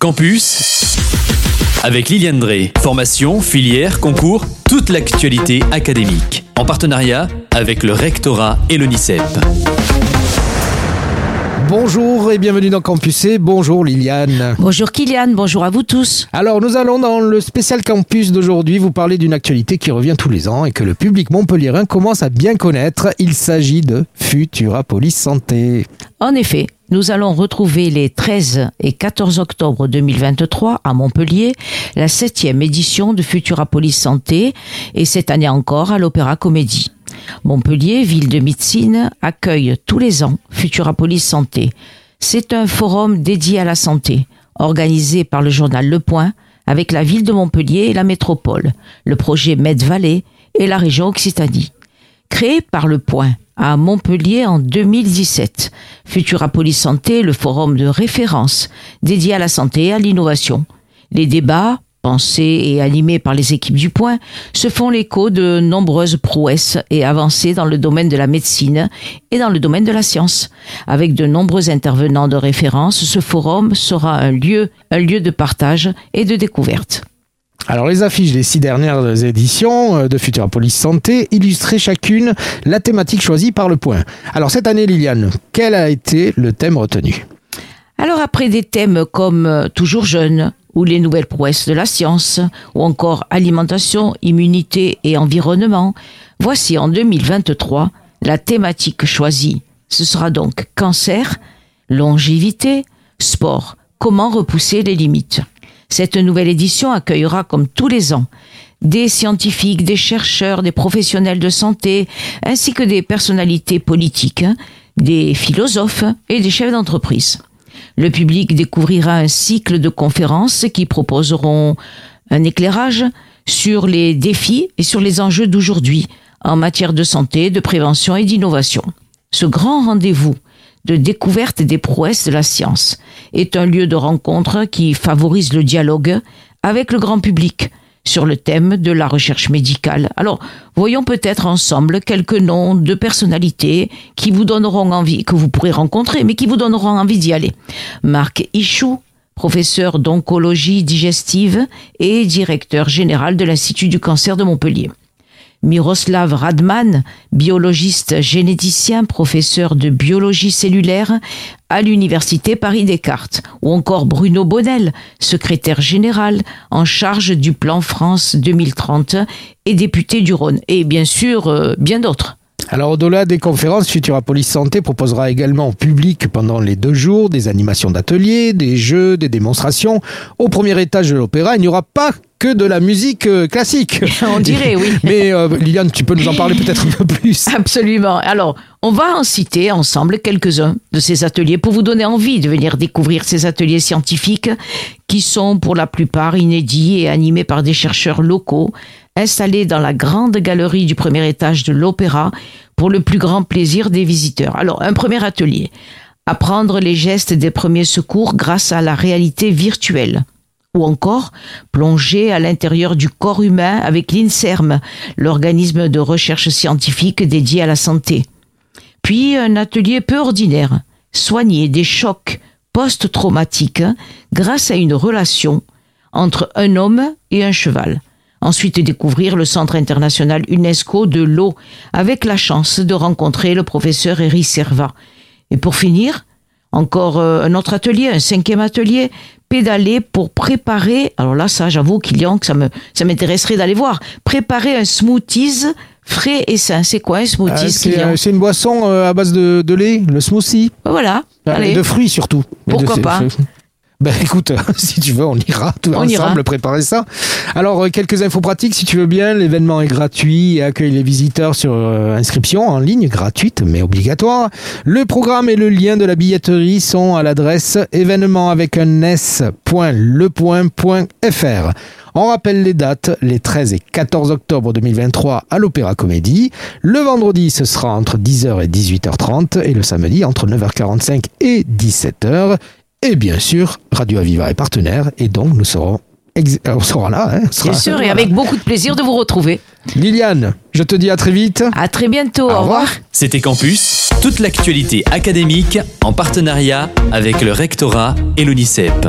Campus avec Liliane Drey. Formation, filière, concours, toute l'actualité académique. En partenariat avec le rectorat et l'ONICEP. Bonjour et bienvenue dans Campus C. Bonjour Liliane. Bonjour Kylian, bonjour à vous tous. Alors nous allons dans le spécial campus d'aujourd'hui vous parler d'une actualité qui revient tous les ans et que le public montpelliérain commence à bien connaître. Il s'agit de Futura Police Santé. En effet, nous allons retrouver les 13 et 14 octobre 2023 à Montpellier la septième édition de Futura Police Santé et cette année encore à l'Opéra Comédie. Montpellier, ville de médecine, accueille tous les ans Futura Police Santé. C'est un forum dédié à la santé, organisé par le journal Le Point, avec la ville de Montpellier et la métropole, le projet Med Valley et la région Occitanie. Créé par Le Point à Montpellier en 2017, Futura Police Santé, le forum de référence dédié à la santé et à l'innovation. Les débats, pensés et animés par les équipes du Point, se font l'écho de nombreuses prouesses et avancées dans le domaine de la médecine et dans le domaine de la science. Avec de nombreux intervenants de référence, ce forum sera un lieu, un lieu de partage et de découverte. Alors les affiches des six dernières éditions euh, de Futura Police Santé illustraient chacune la thématique choisie par le point. Alors cette année Liliane, quel a été le thème retenu? Alors après des thèmes comme euh, Toujours jeune, ou les nouvelles prouesses de la science, ou encore alimentation, immunité et environnement, voici en 2023 la thématique choisie. Ce sera donc cancer, longévité, sport, comment repousser les limites? Cette nouvelle édition accueillera, comme tous les ans, des scientifiques, des chercheurs, des professionnels de santé, ainsi que des personnalités politiques, des philosophes et des chefs d'entreprise. Le public découvrira un cycle de conférences qui proposeront un éclairage sur les défis et sur les enjeux d'aujourd'hui en matière de santé, de prévention et d'innovation. Ce grand rendez-vous de découverte des prouesses de la science est un lieu de rencontre qui favorise le dialogue avec le grand public sur le thème de la recherche médicale. Alors, voyons peut-être ensemble quelques noms de personnalités qui vous donneront envie, que vous pourrez rencontrer, mais qui vous donneront envie d'y aller. Marc Ichou, professeur d'oncologie digestive et directeur général de l'Institut du cancer de Montpellier. Miroslav Radman, biologiste généticien, professeur de biologie cellulaire à l'Université Paris-Descartes, ou encore Bruno Bonnel, secrétaire général en charge du plan France 2030 et député du Rhône, et bien sûr euh, bien d'autres. Alors au-delà des conférences, Futura Police Santé proposera également au public pendant les deux jours des animations d'ateliers, des jeux, des démonstrations. Au premier étage de l'opéra, il n'y aura pas que de la musique euh, classique. On dirait, oui. Mais euh, Liliane, tu peux nous en parler peut-être un peu plus. Absolument. Alors, on va en citer ensemble quelques-uns de ces ateliers pour vous donner envie de venir découvrir ces ateliers scientifiques qui sont pour la plupart inédits et animés par des chercheurs locaux installés dans la grande galerie du premier étage de l'opéra pour le plus grand plaisir des visiteurs. Alors, un premier atelier. Apprendre les gestes des premiers secours grâce à la réalité virtuelle ou encore plonger à l'intérieur du corps humain avec l'INSERM, l'organisme de recherche scientifique dédié à la santé. Puis un atelier peu ordinaire, soigner des chocs post-traumatiques grâce à une relation entre un homme et un cheval. Ensuite découvrir le Centre international UNESCO de l'eau avec la chance de rencontrer le professeur Eric Serva. Et pour finir, encore euh, un autre atelier, un cinquième atelier, pédaler pour préparer, alors là, ça, j'avoue, Kylian, que ça me, ça m'intéresserait d'aller voir, préparer un smoothies frais et sain. C'est quoi un smoothies, euh, C'est une boisson euh, à base de, de, lait, le smoothie. Voilà. Allez. De fruits surtout. Pourquoi de, pas ben écoute, si tu veux, on ira tout on ensemble ira. préparer ça. Alors, euh, quelques infos pratiques, si tu veux bien. L'événement est gratuit et accueille les visiteurs sur euh, inscription en ligne, gratuite mais obligatoire. Le programme et le lien de la billetterie sont à l'adresse événement avec un s.lepoint.fr. On rappelle les dates, les 13 et 14 octobre 2023 à l'Opéra Comédie. Le vendredi, ce sera entre 10h et 18h30 et le samedi entre 9h45 et 17h. Et bien sûr, Radio Aviva est partenaire et donc nous serons on sera là. Hein, on sera, Bien sûr, et avec beaucoup de plaisir de vous retrouver. Liliane, je te dis à très vite. À très bientôt. Au, revoir. C'était Campus, toute l'actualité académique en partenariat avec le rectorat et l'ONICEP.